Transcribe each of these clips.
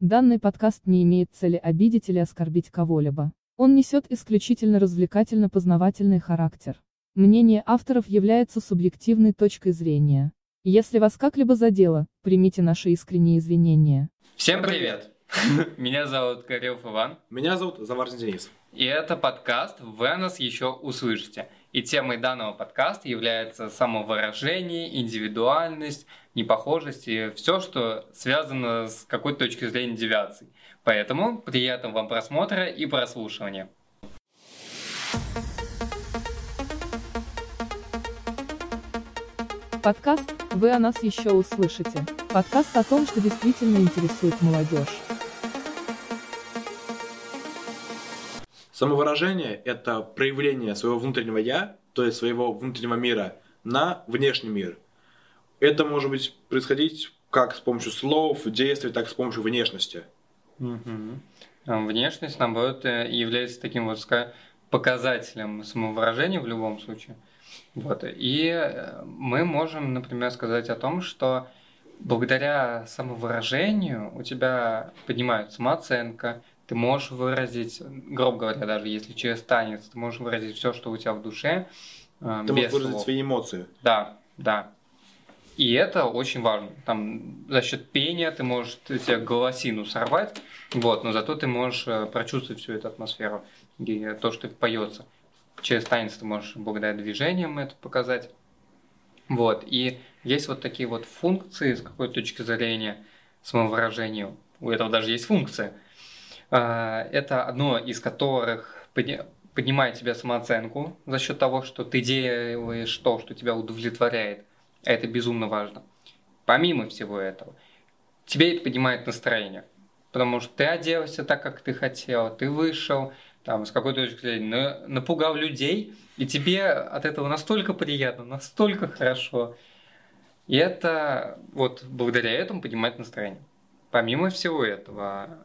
Данный подкаст не имеет цели обидеть или оскорбить кого-либо. Он несет исключительно развлекательно-познавательный характер. Мнение авторов является субъективной точкой зрения. Если вас как-либо задело, примите наши искренние извинения. Всем привет! Меня зовут Горелов Иван. Меня зовут Заварзин Денис. И это подкаст «Вы нас еще услышите». И темой данного подкаста является самовыражение, индивидуальность, непохожесть и все, что связано с какой-то точки зрения девиаций. Поэтому приятного вам просмотра и прослушивания. Подкаст «Вы о нас еще услышите». Подкаст о том, что действительно интересует молодежь. Самовыражение – это проявление своего внутреннего «я», то есть своего внутреннего мира, на внешний мир. Это может быть происходить как с помощью слов, действий, так и с помощью внешности. Угу. Внешность, наоборот, э, является таким вот показателем самовыражения в любом случае. Вот. И э, мы можем, например, сказать о том, что благодаря самовыражению у тебя поднимается самооценка, ты можешь выразить, грубо говоря, даже если через танец, ты можешь выразить все, что у тебя в душе. Э, ты можешь выразить свои эмоции. Да, да. И это очень важно. Там за счет пения ты можешь ты себе голосину сорвать, вот, но зато ты можешь э, прочувствовать всю эту атмосферу и то, что поется. Через танец ты можешь благодаря движениям это показать. Вот. И есть вот такие вот функции с какой точки зрения самовыражения. У этого даже есть функция – это одно из которых поднимает тебе самооценку за счет того, что ты делаешь то, что тебя удовлетворяет. Это безумно важно. Помимо всего этого, тебе это поднимает настроение. Потому что ты оделся так, как ты хотел, ты вышел, там, с какой-то точки зрения, напугал людей, и тебе от этого настолько приятно, настолько хорошо. И это вот благодаря этому поднимает настроение. Помимо всего этого,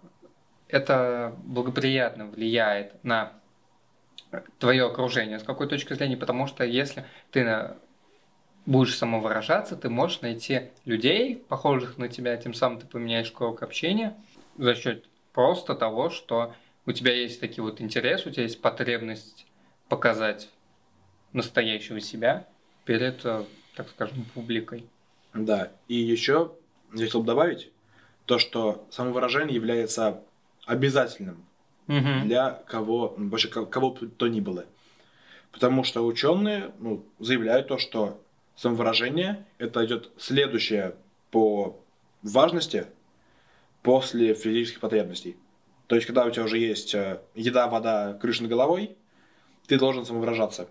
это благоприятно влияет на твое окружение с какой точки зрения, потому что если ты будешь самовыражаться, ты можешь найти людей, похожих на тебя, тем самым ты поменяешь круг общения за счет просто того, что у тебя есть такие вот интересы, у тебя есть потребность показать настоящего себя перед, э, так скажем, публикой. Да, и еще я хотел бы добавить то, что самовыражение является обязательным угу. для кого, ну, вообще кого бы то ни было. Потому что ученые ну, заявляют то, что самовыражение это идет следующее по важности после физических потребностей. То есть, когда у тебя уже есть э, еда, вода, крыша над головой, ты должен самовыражаться.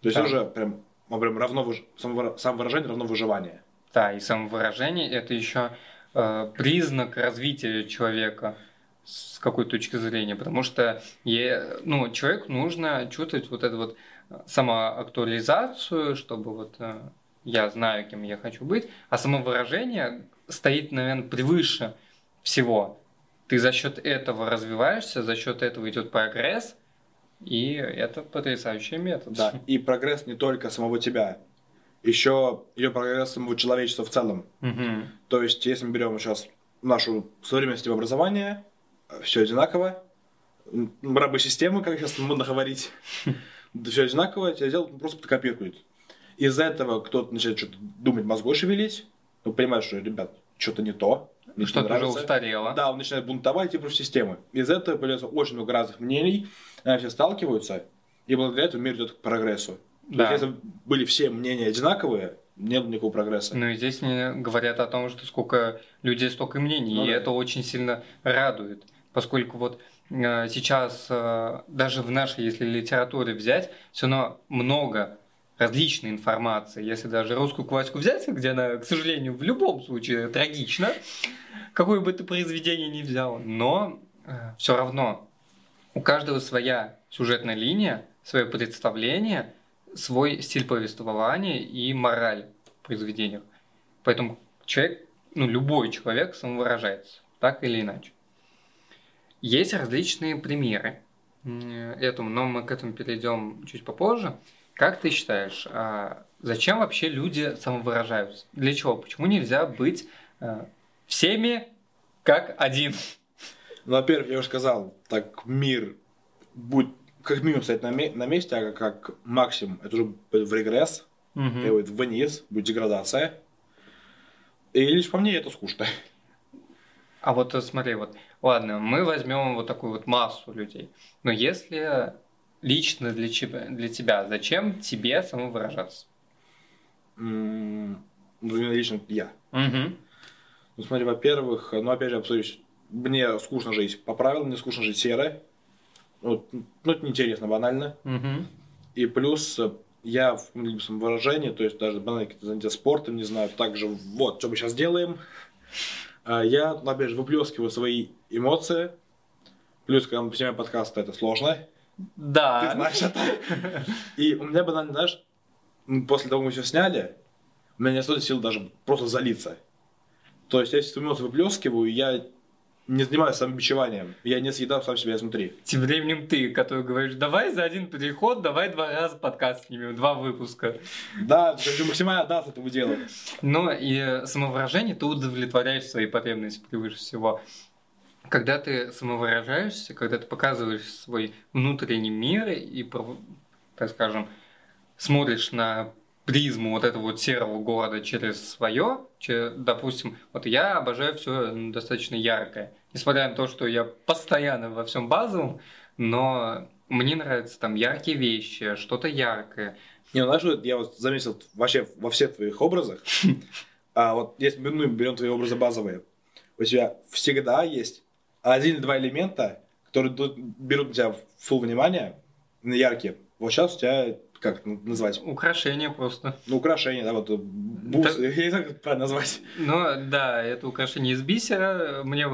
То есть, да. уже прям, прям равно выж... самовыражение равно выживание. Да, и самовыражение это еще э, признак развития человека с какой точки зрения, потому что е, ну, человеку нужно чувствовать вот эту вот самоактуализацию, чтобы вот э, я знаю, кем я хочу быть, а самовыражение стоит, наверное, превыше всего. Ты за счет этого развиваешься, за счет этого идет прогресс, и это потрясающий метод. Да, и прогресс не только самого тебя, еще идет прогресс самого человечества в целом. Угу. То есть, если мы берем сейчас нашу современность образования, все одинаково. Рабы системы, как сейчас модно говорить. Все одинаково, тебя делают, просто копируют. Из-за этого кто-то начинает что-то думать, мозгой шевелить. Ну, понимаешь, что, ребят, что-то не то. Что-то уже устарело. Да, он начинает бунтовать и против системы. Из за этого появляется очень много разных мнений, они все сталкиваются, и благодаря этому мир идет к прогрессу. Да. То есть, если были все мнения одинаковые, не было никакого прогресса. Ну и здесь не говорят о том, что сколько людей, столько мнений, ну, и да. это очень сильно радует поскольку вот э, сейчас э, даже в нашей, если литературе взять, все равно много различной информации. Если даже русскую классику взять, где она, к сожалению, в любом случае трагична, какое бы ты произведение ни взял, но э, все равно у каждого своя сюжетная линия, свое представление, свой стиль повествования и мораль в произведениях. Поэтому человек, ну любой человек самовыражается, так или иначе. Есть различные примеры этому, но мы к этому перейдем чуть попозже. Как ты считаешь, а зачем вообще люди самовыражаются? Для чего? Почему нельзя быть а, всеми как один? Ну, во-первых, я уже сказал, так мир будет как минимум стоять на, на месте, а как максимум это уже будет в регресс, угу. и будет вниз, будет деградация. И лишь по мне это скучно. А вот э, смотри, вот, ладно, мы возьмем вот такую вот массу людей. Но если лично для тебя, для тебя зачем тебе самовыражаться? Mm, ну, лично я. Угу. Ну, смотри, во-первых, ну, опять же, обсудить, мне скучно жить по правилам, мне скучно жить серое. Вот, ну, это неинтересно, банально. Угу. И плюс я в выражении, то есть даже банально какие-то занятия спортом, не знаю, также вот, что мы сейчас делаем. А, я, опять же, выплескиваю свои эмоции. Плюс, когда мы снимаем подкаст, это сложно. Да. Ты знаешь это. И у меня банально, знаешь, после того, как мы все сняли, у меня не осталось сил даже просто залиться. То есть я свои эмоции выплескиваю, я не занимаюсь самобичеванием. Я не съедаю сам себя изнутри. Тем временем ты, который говоришь, давай за один переход, давай два раза подкаст снимем, два выпуска. Да, ты максимально даст этому делу. Но и самовыражение ты удовлетворяешь свои потребности превыше всего. Когда ты самовыражаешься, когда ты показываешь свой внутренний мир и, так скажем, смотришь на призму вот этого вот серого города через свое, через, допустим, вот я обожаю все достаточно яркое. Несмотря на то, что я постоянно во всем базовом, но мне нравятся там яркие вещи, что-то яркое. Не, ну знаешь, я вот заметил вообще во всех твоих образах, а вот если мы ну, берем твои образы базовые, у тебя всегда есть один или два элемента, которые берут на тебя full внимание, яркие. Вот сейчас у тебя как назвать? Украшение просто. Ну, украшение, да, вот э, бус, да. я не знаю, как правильно назвать. Ну, да, это украшение из бисера, мне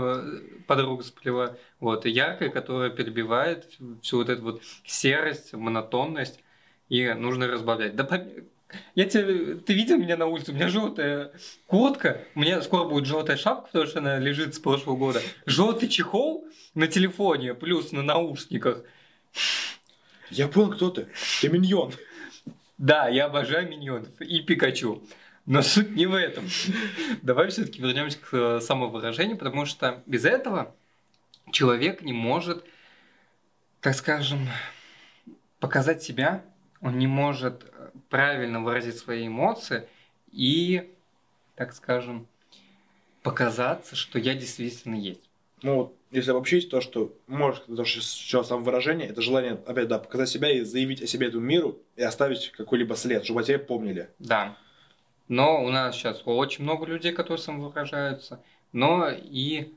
подруга сплела, вот, яркое, которое перебивает всю вот эту вот серость, монотонность, и нужно разбавлять. Да, я тебе, ты видел меня на улице? У меня желтая куртка, у меня скоро будет желтая шапка, потому что она лежит с прошлого года. Желтый чехол на телефоне, плюс на наушниках. Я понял, кто ты. Ты миньон. Да, я обожаю миньонов и Пикачу. Но суть не в этом. Давай все-таки вернемся к э, самовыражению, потому что без этого человек не может, так скажем, показать себя, он не может правильно выразить свои эмоции и, так скажем, показаться, что я действительно есть. Ну вот если обобщить, то, что может, то, что сейчас самовыражение, это желание, опять, да, показать себя и заявить о себе этому миру и оставить какой-либо след, чтобы о тебе помнили. Да. Но у нас сейчас очень много людей, которые самовыражаются, но и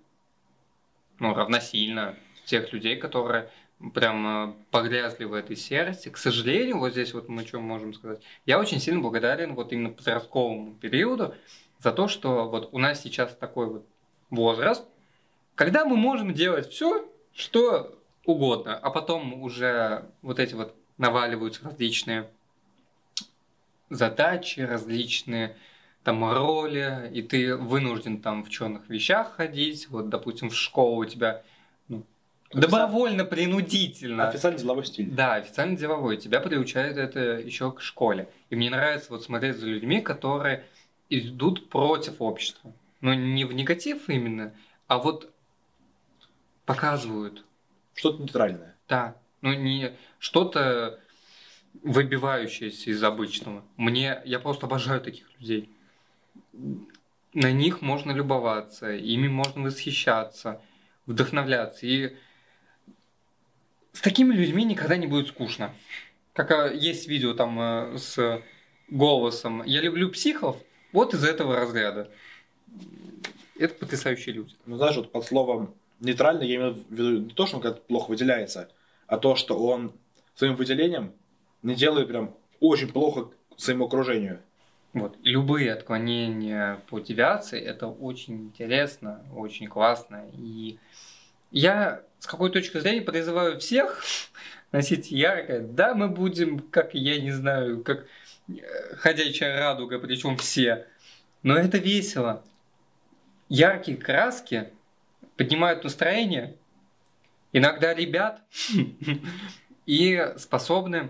ну, равносильно тех людей, которые прям погрязли в этой серости. К сожалению, вот здесь вот мы что можем сказать. Я очень сильно благодарен вот именно подростковому периоду за то, что вот у нас сейчас такой вот возраст, когда мы можем делать все, что угодно, а потом уже вот эти вот наваливаются различные задачи, различные там роли, и ты вынужден там в черных вещах ходить, вот, допустим, в школу у тебя добровольно, принудительно. Официально деловой стиль. Да, официально деловой. Тебя приучают это еще к школе. И мне нравится вот смотреть за людьми, которые идут против общества. Но не в негатив именно, а вот показывают. Что-то нейтральное. Да. Ну, не что-то выбивающееся из обычного. Мне, я просто обожаю таких людей. На них можно любоваться, ими можно восхищаться, вдохновляться. И с такими людьми никогда не будет скучно. Как а, есть видео там э, с голосом «Я люблю психов», вот из этого разряда. Это потрясающие люди. Ну, знаешь, вот под словом нейтрально я имею в виду не то, что он как-то плохо выделяется, а то, что он своим выделением не делает прям очень плохо своему окружению. Вот. любые отклонения по девиации это очень интересно, очень классно. И я с какой точки зрения призываю всех носить яркое. Да, мы будем, как я не знаю, как э, ходячая радуга, причем все. Но это весело. Яркие краски поднимают настроение, иногда ребят, и способны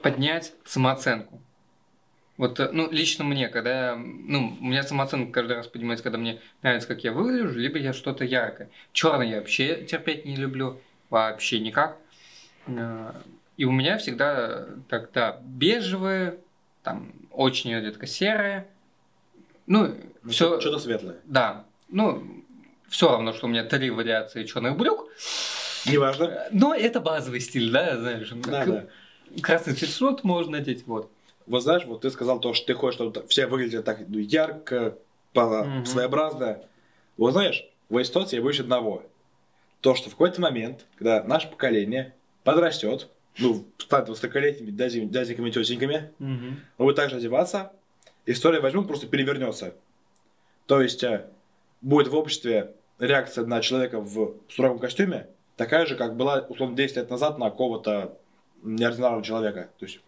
поднять самооценку. Вот, э, ну, лично мне, когда, ну, у меня самооценка каждый раз поднимается, когда мне нравится, как я выгляжу, либо я что-то яркое. Черный я вообще терпеть не люблю, вообще никак. Э, и у меня всегда тогда бежевые, там, очень редко серые. Ну, Ну, все... Что-то светлое. Да. Ну, все равно, что у меня три вариации черных брюк. Неважно. Но это базовый стиль, да, знаешь. Да, да. Красный свитшот можно надеть, вот. Вот знаешь, вот ты сказал то, что ты хочешь, чтобы все выглядели так ну, ярко, по- Мгм. своеобразно. Вот знаешь, в этой ситуации я боюсь одного. То, что в какой-то момент, когда наше поколение подрастет, ну, станет высоколетними дядя- дяденьками, тетеньками, он будет также одеваться, история возьмет, просто перевернется. То есть э, будет в обществе реакция на человека в строгом костюме такая же, как была, условно, 10 лет назад на какого-то неординарного человека. То есть,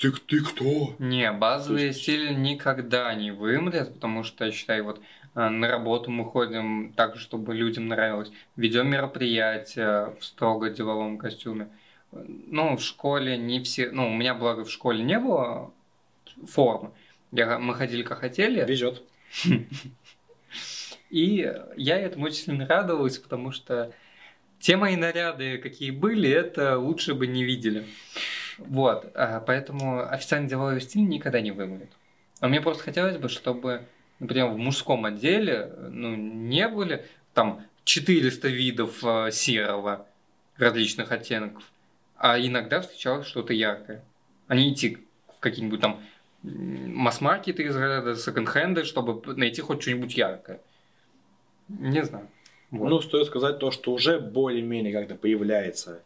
ты, ты кто? Не, базовые есть- стили никогда не вымрет, потому что, я считаю, вот э, на работу мы ходим так, чтобы людям нравилось. Ведем мероприятия в строго деловом костюме. Ну, в школе не все... Ну, у меня, благо, в школе не было формы. Я, мы ходили как хотели. Везет. И я этому очень сильно радовался, потому что те мои наряды, какие были, это лучше бы не видели. Вот, а, поэтому официальный деловой стиль никогда не вымрет. А мне просто хотелось бы, чтобы, например, в мужском отделе ну, не были там 400 видов э, серого различных оттенков, а иногда встречалось что-то яркое. А не идти в какие-нибудь там масс-маркеты из ряда, секонд-хенды, чтобы найти хоть что-нибудь яркое. Не знаю. Вот. Ну, стоит сказать то, что уже более-менее как-то появляется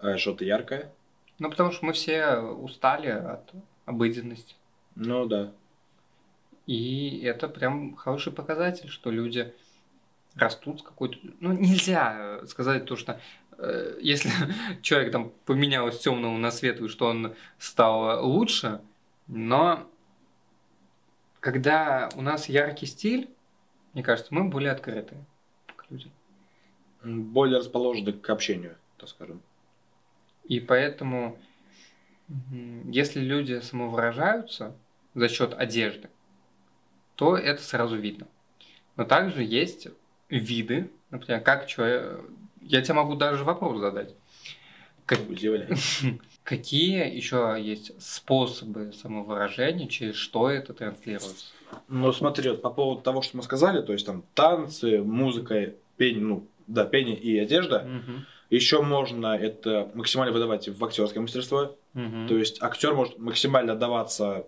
э, что-то яркое. Ну, потому что мы все устали от обыденности. Ну, да. И это прям хороший показатель, что люди растут с какой-то... Ну, нельзя сказать то, что э, если человек там поменял с темного на светлый, что он стал лучше, но когда у нас яркий стиль, мне кажется, мы более открыты к людям. Более расположены к общению, так скажем. И поэтому, если люди самовыражаются за счет одежды, то это сразу видно. Но также есть виды, например, как человек... Я тебе могу даже вопрос задать. Как-. Какие еще есть способы самовыражения, через что это транслируется? Ну, смотри, вот по поводу того, что мы сказали, то есть там танцы, музыка, пение, ну, да, пение и одежда. Мгм. Еще можно это максимально выдавать в актерское мастерство. Мгм. То есть актер может максимально отдаваться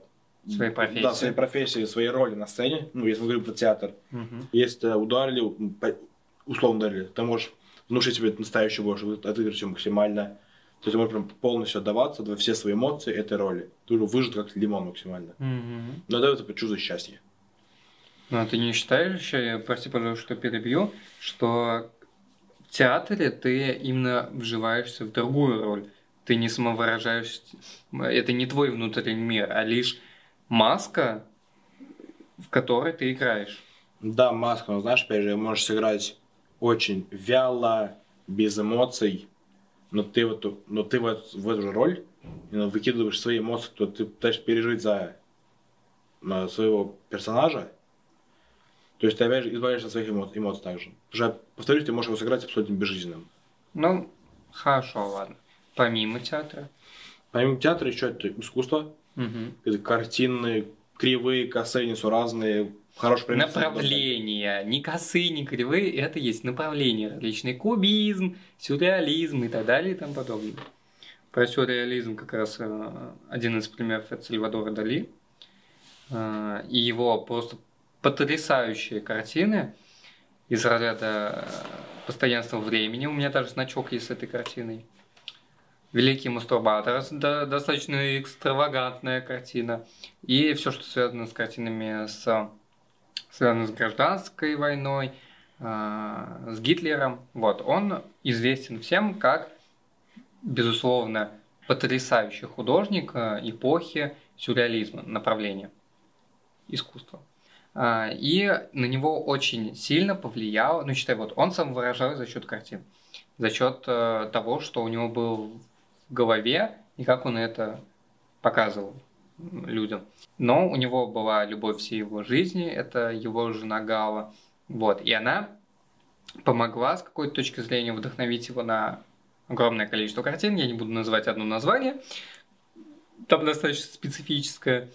Своей профессии. Да, своей профессии, своей роли на сцене. Ну, если мы говорим про театр. Мгм. Если ударили, условно ударили, ты можешь внушить себе настоящую больше, отыграть ее максимально. То есть ты можешь прям полностью отдаваться во все свои эмоции этой роли. Ты уже выжат как лимон максимально. Мгм. Но это это чувство счастья. Ну, а ты не считаешь прости, пожалуйста, что перебью, что в театре ты именно вживаешься в другую роль? Ты не самовыражаешься, это не твой внутренний мир, а лишь маска, в которой ты играешь. Да, маска, но знаешь, опять же, можешь сыграть очень вяло, без эмоций, но ты, в эту, но ты в, эту, в эту же роль выкидываешь свои эмоции, то ты пытаешься пережить за своего персонажа. То есть ты опять же избавляешься от своих эмо- эмоций также. Уже, повторюсь, ты можешь его сыграть абсолютно безжизненным. Ну, хорошо, ладно. Помимо театра. Помимо театра еще это искусство, Мгм. это картины, кривые, косые, несуразные, хороший пример. Направления, ни косые, ни кривые, это есть направления различные. Кубизм, сюрреализм и так далее и тому подобное. Про сюрреализм как раз э, один из примеров это Сальвадора Дали. Э, И его просто потрясающие картины из разряда э, постоянства времени. У меня даже значок есть с этой картиной. Великий мастурбатор, да- достаточно экстравагантная картина. И все, что связано с картинами, с, связано с гражданской войной, а, с Гитлером. Вот, он известен всем как, безусловно, потрясающий художник а, эпохи сюрреализма, направления искусства. А, И на него очень сильно повлиял, ну, считай, вот он сам выражал за счет картин, за счет э, того, что у него был в голове и как он это показывал людям. Но у него была любовь всей его жизни, это его жена Гала. Вот, и она помогла с какой-то точки зрения вдохновить его на огромное количество картин. Я не буду называть одно название. Там достаточно специфическое.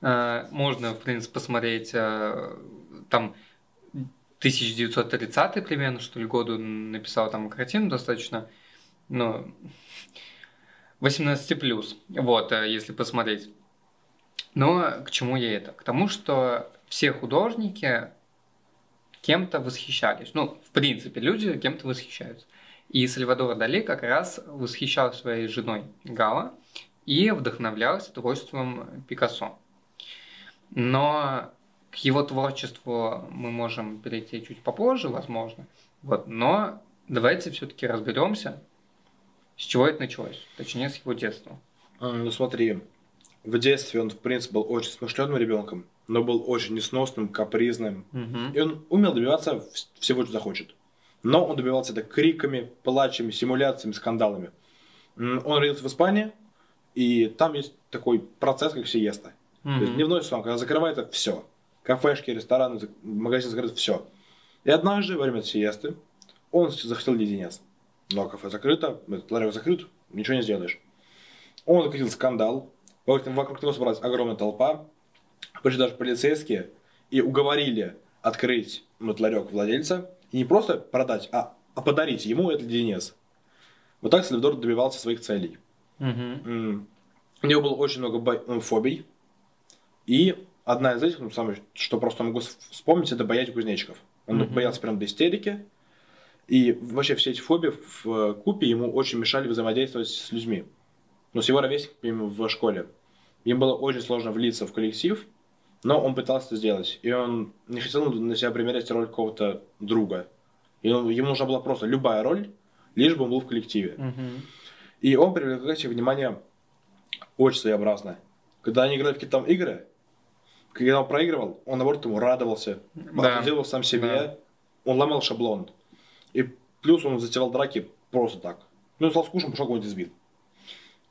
А, можно, в принципе, посмотреть а, там 1930 примерно, что ли, году написал там картину достаточно, ну, 18 плюс, вот, э, если посмотреть. Но к чему я это? К тому, что все художники кем-то восхищались. Ну, в принципе, люди кем-то восхищаются. И Сальвадор Дали как раз восхищал своей женой Гала и вдохновлялся творчеством Пикассо. Но к его творчеству мы можем перейти чуть попозже, возможно. Вот, но давайте все-таки разберемся, с чего это началось, точнее, с его детства. Ну смотри, в детстве он, в принципе, был очень смышленным ребенком, но был очень несносным, капризным. Угу. И он умел добиваться всего, что захочет. Но он добивался это криками, плачами, симуляциями, скандалами. Он родился в Испании, и там есть такой процесс, как сиеста. Угу. То есть дневной сон, когда закрывается все. Кафешки, рестораны, магазины закрыты, все. И однажды, во время сиесты, он захотел леденец. Но кафе закрыто, ларек закрыт, ничего не сделаешь. Он закатил скандал, вокруг него собралась огромная толпа, пришли даже полицейские и уговорили открыть вот ларек владельца и не просто продать, а, а подарить ему этот леденец. Вот так Сальвадор добивался своих целей. Угу. У него было очень много ну, фобий. И одна из этих, ну, самое, что просто могу вспомнить, это боязнь кузнечиков. Он угу. боялся прям до истерики. И вообще все эти фобии в купе ему очень мешали взаимодействовать с людьми. Но с его ровесниками в школе. Им было очень сложно влиться в коллектив, но он пытался это сделать. И он не хотел на себя примерять роль какого-то друга. И он, ему нужна была просто любая роль, лишь бы он был в коллективе. Uh-huh. И он себе внимание очень своеобразно. Когда они играли в какие-то там игры, когда он проигрывал, он наоборот ему радовался, да. делал сам себе, да. он ломал шаблон. И плюс он затевал драки просто так. Ну, стал скучным, пошел кого-нибудь избил.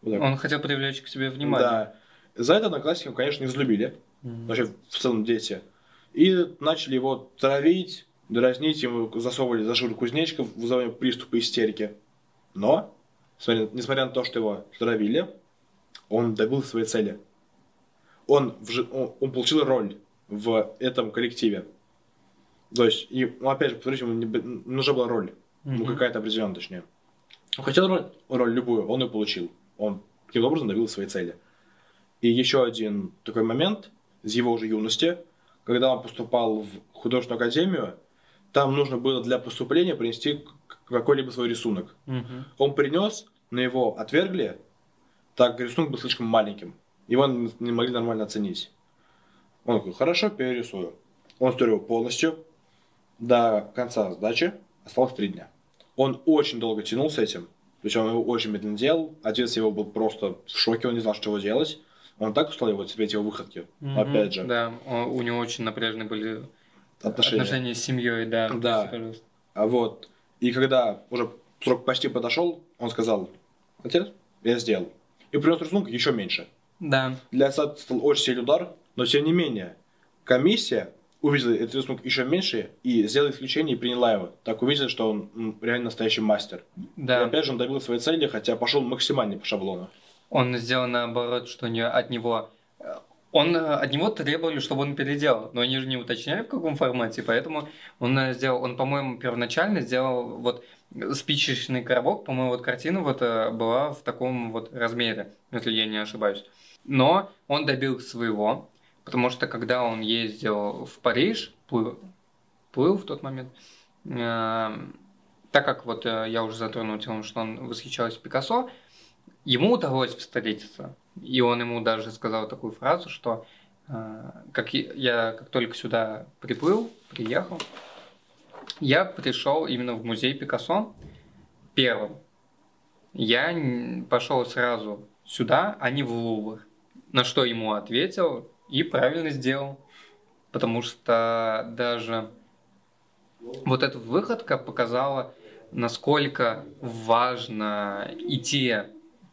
Вот он хотел привлечь к себе внимание. Да. За это одноклассники, конечно, не взлюбили. Mm-hmm. Вообще, в целом, дети. И начали его травить, дразнить, ему засовывали за шиворот кузнечиков, вызывая приступы истерики. Но, несмотря на то, что его травили, он добил своей цели. Он, он, он получил роль в этом коллективе. То есть, и, ну, опять же, повторюсь, ему не, нужна была роль. Mm-hmm. Ну, какая-то определенная, точнее. Он хотел роль, роль любую, он ее получил. Он каким-то образом добил своей цели. И еще один такой момент из его уже юности, когда он поступал в художественную академию, там нужно было для поступления принести какой-либо свой рисунок. Mm-hmm. Он принес, но его отвергли, так как рисунок был слишком маленьким. Его не могли нормально оценить. Он такой, хорошо, перерисую. Он сторил полностью, до конца сдачи осталось три дня. Он очень долго тянул с этим, то есть он его очень медленно делал. Отец его был просто в шоке, он не знал, что делать. Он так устал его терпеть его выходки. Mm-hmm, Опять же. Да, у него очень напряженные были отношения, отношения с семьей, да. Да. А вот. И когда уже срок почти подошел, он сказал, отец, я сделал. И принес рисунок еще меньше. Да. Для отца стал очень сильный удар, но тем не менее, комиссия увидела этот рисунок еще меньше и сделала исключение и приняла его. Так увидела, что он реально настоящий мастер. Да. И опять же он добил своей цели, хотя пошел максимально по шаблону. Он сделал наоборот, что не от него он от него требовали, чтобы он переделал, но они же не уточняли в каком формате, поэтому он сделал, он, по-моему, первоначально сделал вот спичечный коробок, по-моему, вот картина вот э, была в таком вот размере, если я не ошибаюсь. Но он добил своего, Потому что когда он ездил в Париж, плыл, плыл в тот момент, э, так как вот э, я уже затронул тему, что он восхищался Пикассо, ему удалось встретиться. И он ему даже сказал такую фразу, что э, как я как только сюда приплыл, приехал, я пришел именно в музей Пикассо первым. Я пошел сразу сюда, а не в Лувр. На что ему ответил, и правильно сделал. Потому что даже вот эта выходка показала, насколько важно идти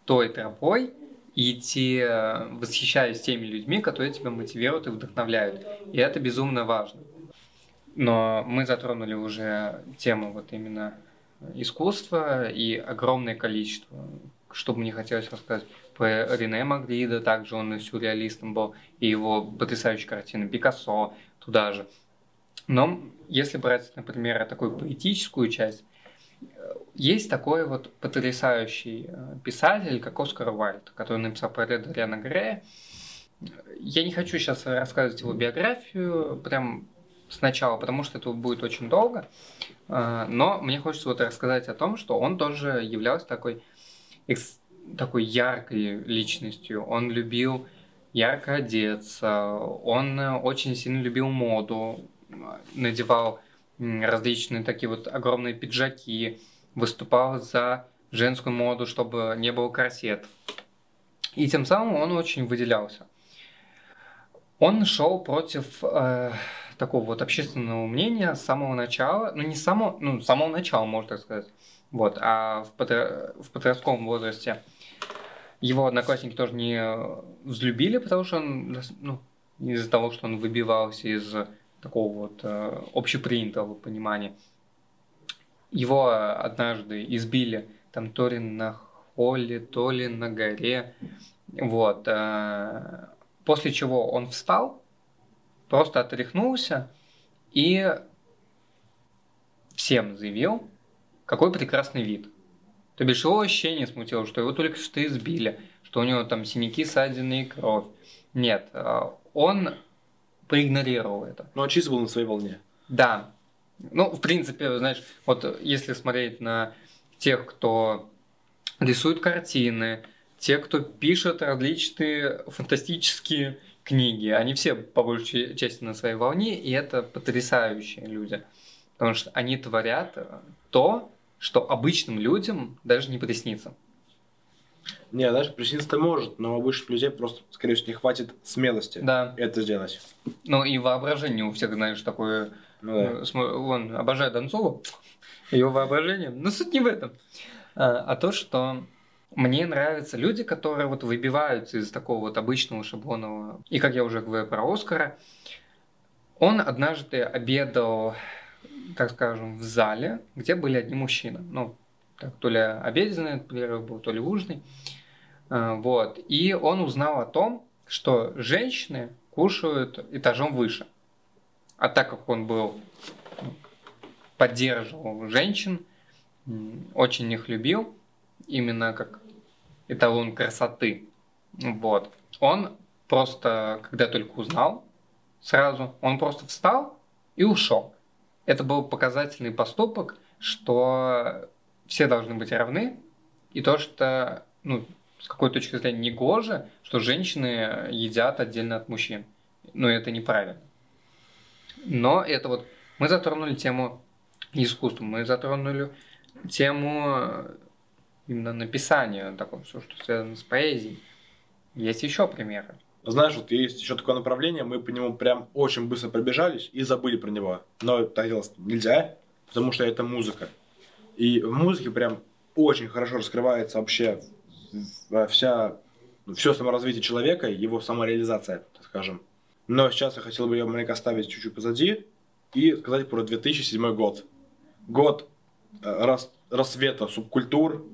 той тропой идти, э, восхищаясь теми людьми, которые тебя мотивируют и вдохновляют. И это безумно важно. Но мы затронули уже тему вот именно искусства и огромное количество, что бы мне хотелось рассказать про Рене Магрида, также он и сюрреалистом был, и его потрясающие картины, Пикассо туда же. Но если брать, например, такую поэтическую часть, есть такой вот потрясающий э, писатель, как Оскар Уайльд, который написал про Дориана Грея. Я не хочу сейчас рассказывать его биографию прям сначала, потому что это будет очень долго. Э, но мне хочется вот рассказать о том, что он тоже являлся такой, такой яркой личностью. Он любил ярко одеться, он очень сильно любил моду, надевал различные такие вот огромные пиджаки, выступал за женскую моду, чтобы не было корсет. И тем самым он очень выделялся. Он шел против э, такого вот общественного мнения с самого начала, ну не с самого, ну, самого начала, можно так сказать, вот, а в, подро... в подростковом возрасте его одноклассники тоже не взлюбили, потому что он, ну, из-за того, что он выбивался из такого вот э, общепринятого понимания. Его однажды избили там то ли на холле, то ли на горе. Вот. Э, после чего он встал, просто отряхнулся и всем заявил, какой прекрасный вид. То бишь его вообще не смутило, что его только что избили, что у него там синяки, ссадины и кровь. Нет, э, он проигнорировал это. Ну, он чисто был на своей волне. Да. Ну, в принципе, знаешь, вот если смотреть на тех, кто рисует картины, те, кто пишет различные фантастические книги, они все по большей части на своей волне, и это потрясающие люди. Потому что они творят то, что обычным людям даже не приснится. Не, даже присниться-то может, но у обычных людей просто, скорее всего, не хватит смелости да. это сделать. Ну и воображение у всех, знаешь, такое... Ну, да. Он э, обожает Донцову, ее воображение. Но суть не в этом. А, а то, что мне нравятся люди, которые вот выбиваются из такого вот обычного шаблонного. И как я уже говорил про Оскара, он однажды обедал, так скажем, в зале, где были одни мужчины. Ну, так, то ли обеденный перерыв был, то ли ужный. А, вот. И он узнал о том, что женщины кушают этажом выше. А так как он был поддерживал женщин, очень их любил, именно как эталон красоты. Вот. Он просто, когда только узнал, сразу, он просто встал и ушел. Это был показательный поступок, что все должны быть равны, и то, что, ну, с какой точки зрения не гоже, что женщины едят отдельно от мужчин. Ну, это неправильно. Но это вот... Мы затронули тему искусства, мы затронули тему именно написания, такого, все, что связано с поэзией. Есть еще примеры. Знаешь, вот есть еще такое направление, мы по нему прям очень быстро пробежались и забыли про него. Но так делать нельзя, потому что это музыка. И в музыке прям очень хорошо раскрывается вообще вся, все саморазвитие человека, его самореализация, так скажем. Но сейчас я хотел бы ее маленько оставить чуть-чуть позади и сказать про 2007 год. Год э, рас, рассвета субкультур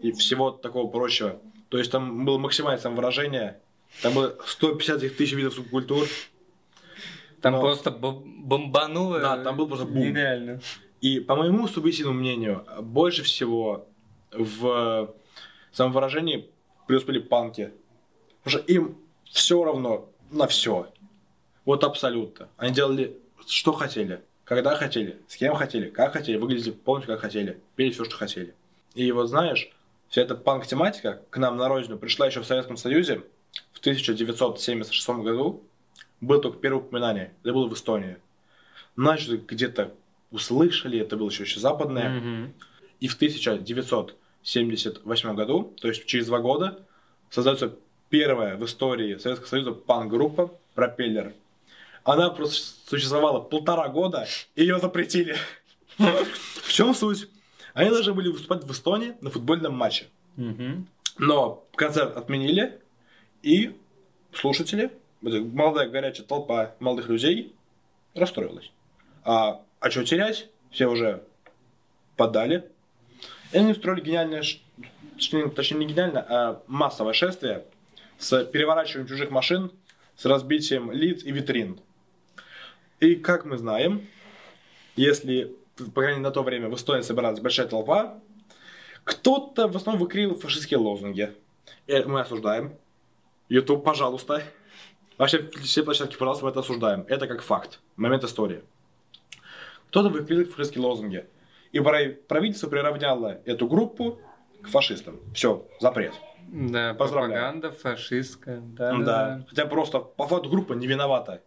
и всего такого прочего. То есть там было максимальное самовыражение, там было 150 тысяч видов субкультур. Там Но... просто бомбануло. Да, там был просто бум. Нереально. И по моему субъективному мнению, больше всего в самовыражении преуспели панки. Потому что им все равно на все. Вот абсолютно. Они делали, что хотели, когда хотели, с кем хотели, как хотели, выглядели полностью как хотели, пели все, что хотели. И вот знаешь, вся эта панк-тематика к нам на родину пришла еще в Советском Союзе в 1976 году. Было только первое упоминание, это было в Эстонии. Значит, где-то услышали, это было еще, еще западное. Mm-hmm. И в 1978 году, то есть через два года, создается первая в истории Советского Союза панк-группа «Пропеллер». Она просто существовала полтора года, и ее запретили. В чем суть? Они должны были выступать в Эстонии на футбольном матче. Но концерт отменили, и слушатели, молодая горячая толпа молодых людей расстроилась. А, а что терять? Все уже подали. И они устроили гениальное, точнее не гениальное, а массовое шествие с переворачиванием чужих машин, с разбитием лиц и витрин. И как мы знаем, если, по крайней мере, на то время в Эстонии собиралась большая толпа, кто-то в основном выкрил фашистские лозунги. И мы осуждаем. YouTube, пожалуйста. Вообще, все площадки, пожалуйста, мы это осуждаем. Это как факт. Момент истории. Кто-то выкрил фашистские лозунги. И правительство приравняло эту группу к фашистам. Все, запрет. Да, пропаганда фашистская. Да, да. да. Хотя просто по факту группа не виновата.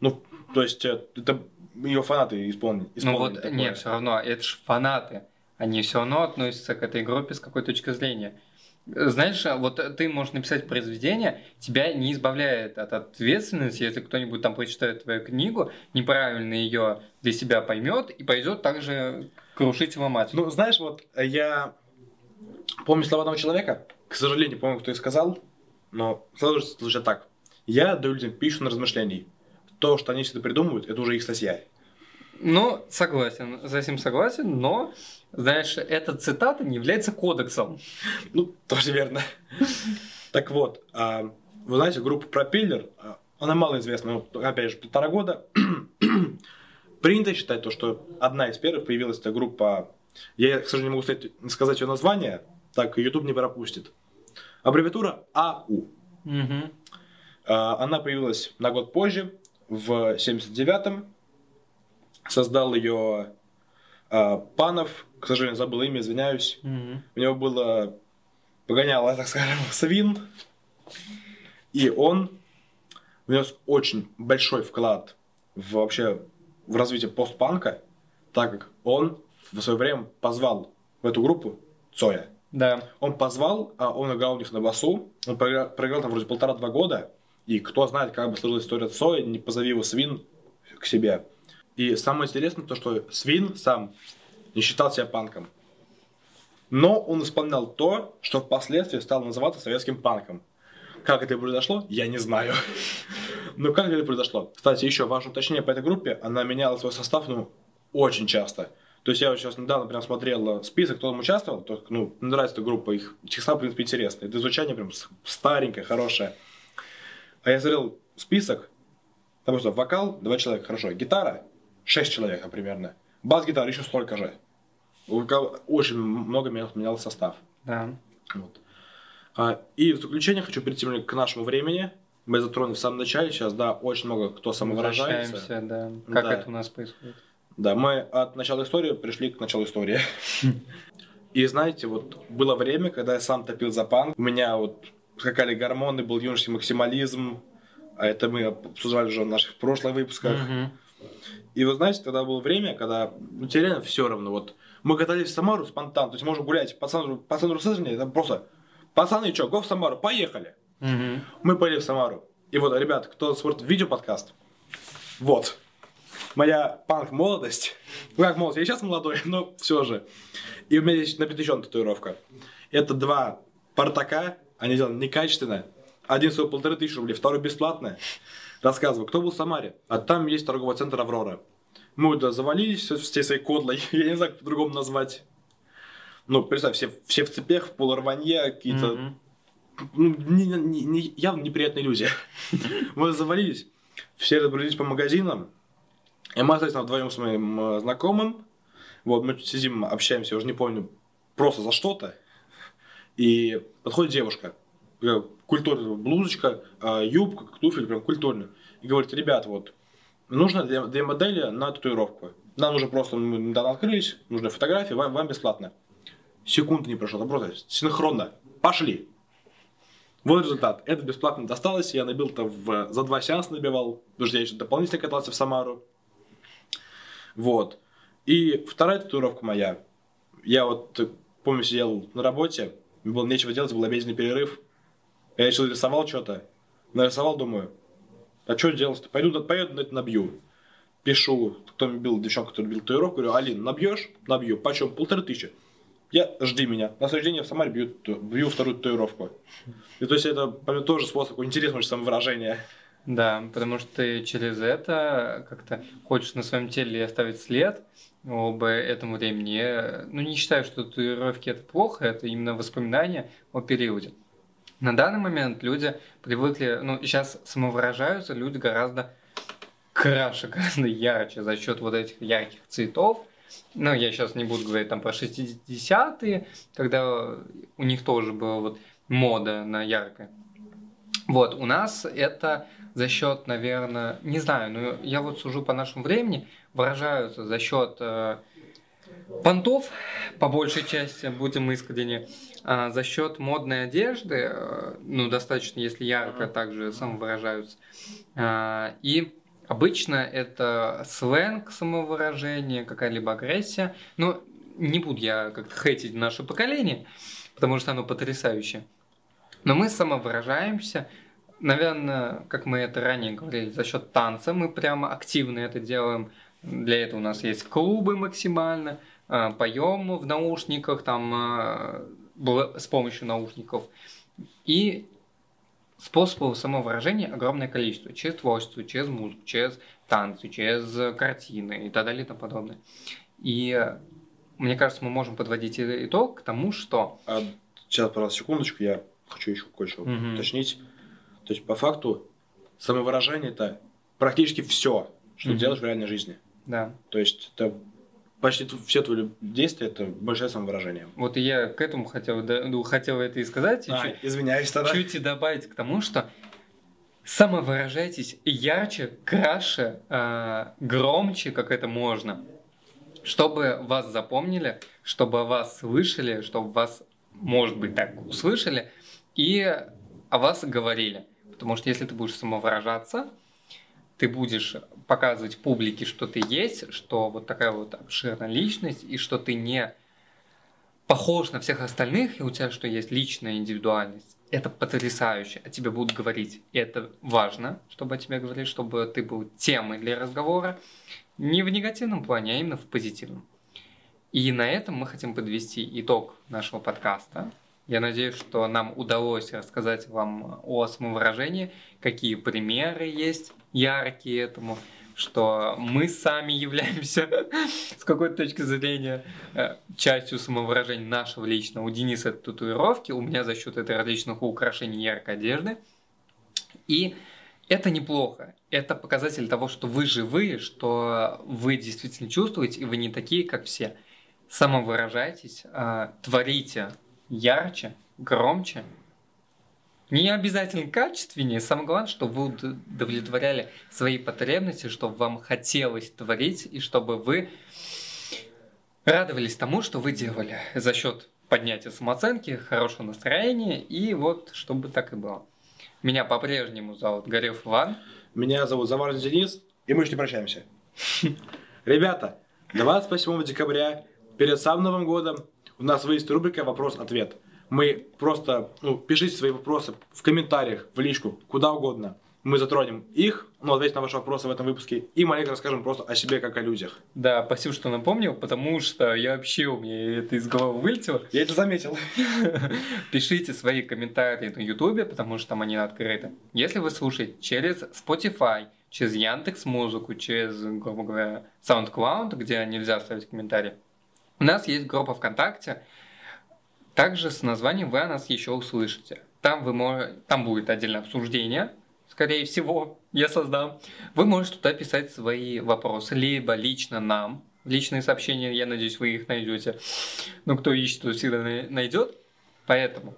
Ну, то есть, э, это ее фанаты исполнили. Ну вот, такое. нет, все равно, это же фанаты. Они все равно относятся к этой группе с какой точки зрения. Знаешь, вот ты можешь написать произведение, тебя не избавляет от ответственности, если кто-нибудь там прочитает твою книгу, неправильно ее для себя поймет и пойдет также крушить его мать. Ну, знаешь, вот я помню слова одного человека, к сожалению, помню, кто и сказал, но сразу же звучит так. Я даю людям пищу на размышлений. То, что они себе придумывают, это уже их статья. Ну, согласен, с этим согласен, но, знаешь, эта цитата не является кодексом. Ну, тоже верно. Так вот, а, вы знаете, группа Пропеллер, а, она малоизвестна, опять же, полтора года. Принято считать то, что одна из первых появилась эта группа, я, к сожалению, не могу сказать ее название, так YouTube не пропустит. Аббревиатура АУ. Угу. Она появилась на год позже, в 79-м, создал ее Панов, к сожалению, забыл имя, извиняюсь. Mm-hmm. У него было погоняло, так скажем, свин. И он внес очень большой вклад в вообще в развитие постпанка, так как он в свое время позвал в эту группу Цоя. Да. Он позвал, а он играл у них на басу. Он проиграл, проиграл там вроде полтора-два года. И кто знает, как бы сложилась история Цоя, не позови его свин к себе. И самое интересное то, что Свин сам не считал себя панком. Но он исполнял то, что впоследствии стало называться советским панком. Как это произошло, я не знаю. Но как это произошло? Кстати, еще важное уточнение по этой группе, она меняла свой состав, ну, очень часто. То есть я вот сейчас недавно прям смотрел список, кто там участвовал, то, ну, нравится эта группа, их состав, в принципе, интересный. Это звучание прям старенькое, хорошее. А я смотрел список, там просто вокал, два человека, хорошо, гитара, 6 человек, примерно. Бас-гитара еще столько же. Очень много менял состав. Да. Вот. А, и в заключение хочу перейти к нашему времени. Мы затронули в самом начале, сейчас, да, очень много кто самовыражается. да. Как да. это у нас происходит? Да, мы от начала истории пришли к началу истории. И знаете, вот было время, когда я сам топил за панк. У меня вот скакали гормоны, был юношеский максимализм. А это мы обсуждали уже в наших прошлых выпусках. И вы знаете, тогда было время, когда ну, тебе реально все равно. Вот мы катались в Самару спонтанно, то есть можно гулять по центру, по центру Сызрани, это просто пацаны, что, го в Самару, поехали. Угу. Мы поехали в Самару. И вот, ребят, кто смотрит видеоподкаст, вот, моя панк-молодость, ну как молодость, я сейчас молодой, но все же. И у меня здесь напечатана татуировка. Это два портака, они сделаны некачественно. Один стоил полторы тысячи рублей, второй бесплатно. Рассказываю, кто был в Самаре. А там есть торговый центр «Аврора». Мы туда завалились всей своей кодлой, я не знаю, как по-другому назвать. Ну, представь, все, все в цепях, в полурванье, какие-то... Mm-hmm. Ну, не, не, не, явно неприятные люди. Мы завалились, все разбрелись по магазинам, и мы остались вдвоем с моим э, знакомым. Вот, мы сидим, общаемся, уже не помню, просто за что-то. И подходит девушка культурная блузочка, а, юбка, туфель, прям культурно. И говорит, ребят, вот, нужно для, для модели на татуировку. Нам нужно просто, мы недавно открылись, нужны фотографии, вам, вам бесплатно. Секунды не прошло, просто синхронно. Пошли. Вот результат. Это бесплатно досталось. Я набил-то в... за два сеанса набивал. Потому что я еще дополнительно катался в Самару. Вот. И вторая татуировка моя. Я вот, помню, сидел на работе. Мне было нечего делать, был обеденный перерыв. Я решил рисовал что-то. Нарисовал, думаю, а что делать-то? Пойду, поеду, это набью. Пишу, кто мне бил, девчонка, который бил татуировку, говорю, Алин, набьешь? Набью. Почем? Полторы тысячи. я жди меня. На следующий день я в Самаре бью, бью вторую татуировку. И то есть это тоже способ интересного самовыражения. Да, потому что ты через это как-то хочешь на своем теле оставить след об этом времени. Ну, не считаю, что татуировки это плохо, это именно воспоминания о периоде. На данный момент люди привыкли, ну, сейчас самовыражаются люди гораздо краше, гораздо ярче за счет вот этих ярких цветов. Ну, я сейчас не буду говорить там про 60-е, когда у них тоже была вот мода на яркое. Вот, у нас это за счет, наверное, не знаю, но я вот сужу по нашему времени, выражаются за счет э, понтов, по большей части, будем искренне, э, за счет модной одежды, э, ну, достаточно, если ярко, также самовыражаются. Э, и обычно это сленг самовыражение, какая-либо агрессия. Но не буду я как-то хейтить наше поколение, потому что оно потрясающее. Но мы самовыражаемся наверное, как мы это ранее говорили, за счет танца мы прямо активно это делаем. Для этого у нас есть клубы максимально, а, поем в наушниках, там а, с помощью наушников. И способов самовыражения огромное количество. Через творчество, через музыку, через танцы, через картины и так далее и тому подобное. И мне кажется, мы можем подводить итог к тому, что... А, сейчас, пожалуйста, секундочку, я хочу еще кое-что угу. уточнить. То есть, по факту, самовыражение это практически все, что mm-hmm. ты делаешь в реальной жизни. Да. То есть, это почти все твои действия это большое самовыражение. Вот и я к этому хотел, да, ну, хотел это и сказать. А, чуть, извиняюсь тогда. Чуть и добавить к тому, что самовыражайтесь ярче, краше, э, громче, как это можно, чтобы вас запомнили, чтобы вас слышали, чтобы вас, может быть, так услышали и о вас говорили. Потому что если ты будешь самовыражаться, ты будешь показывать публике, что ты есть, что вот такая вот обширная личность, и что ты не похож на всех остальных, и у тебя что есть личная индивидуальность. Это потрясающе, о тебе будут говорить. И это важно, чтобы о тебе говорили, чтобы ты был темой для разговора. Не в негативном плане, а именно в позитивном. И на этом мы хотим подвести итог нашего подкаста. Я надеюсь, что нам удалось рассказать вам о самовыражении, какие примеры есть яркие этому, что мы сами являемся с какой-то точки зрения э, частью самовыражения нашего личного. У Дениса это татуировки, у меня за счет этой различных украшений яркой одежды. И это неплохо. Это показатель того, что вы живые, что вы действительно чувствуете, и вы не такие, как все. Самовыражайтесь, э, творите ярче, громче. Не обязательно качественнее, самое главное, чтобы вы удовлетворяли свои потребности, чтобы вам хотелось творить, и чтобы вы радовались тому, что вы делали за счет поднятия самооценки, хорошего настроения, и вот чтобы так и было. Меня по-прежнему зовут Горев Иван. Меня зовут Заварин Денис, и мы же не прощаемся. Ребята, 28 декабря, перед самым Новым годом, у нас есть рубрика «Вопрос-ответ». Мы просто, ну, пишите свои вопросы в комментариях, в личку, куда угодно. Мы затронем их, ну, ответим на ваши вопросы в этом выпуске, и маленько расскажем просто о себе, как о людях. Да, спасибо, что напомнил, потому что я вообще, у меня это из головы вылетело. Я это заметил. Пишите свои комментарии на Ютубе, потому что там они открыты. Если вы слушаете через Spotify, через Яндекс Музыку, через, грубо говоря, SoundCloud, где нельзя оставить комментарии, у нас есть группа ВКонтакте, также с названием вы о нас еще услышите. Там, вы мож... Там будет отдельное обсуждение, скорее всего, я создам. Вы можете туда писать свои вопросы, либо лично нам. Личные сообщения, я надеюсь, вы их найдете. Но кто ищет, тот всегда найдет. Поэтому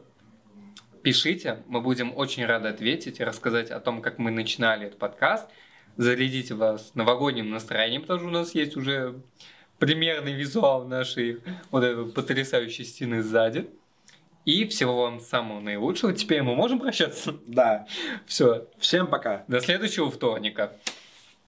пишите, мы будем очень рады ответить и рассказать о том, как мы начинали этот подкаст. Зарядите вас новогодним настроением, потому что у нас есть уже примерный визуал нашей вот этой потрясающей стены сзади. И всего вам самого наилучшего. Теперь мы можем прощаться? Да. Все. Всем пока. До следующего вторника.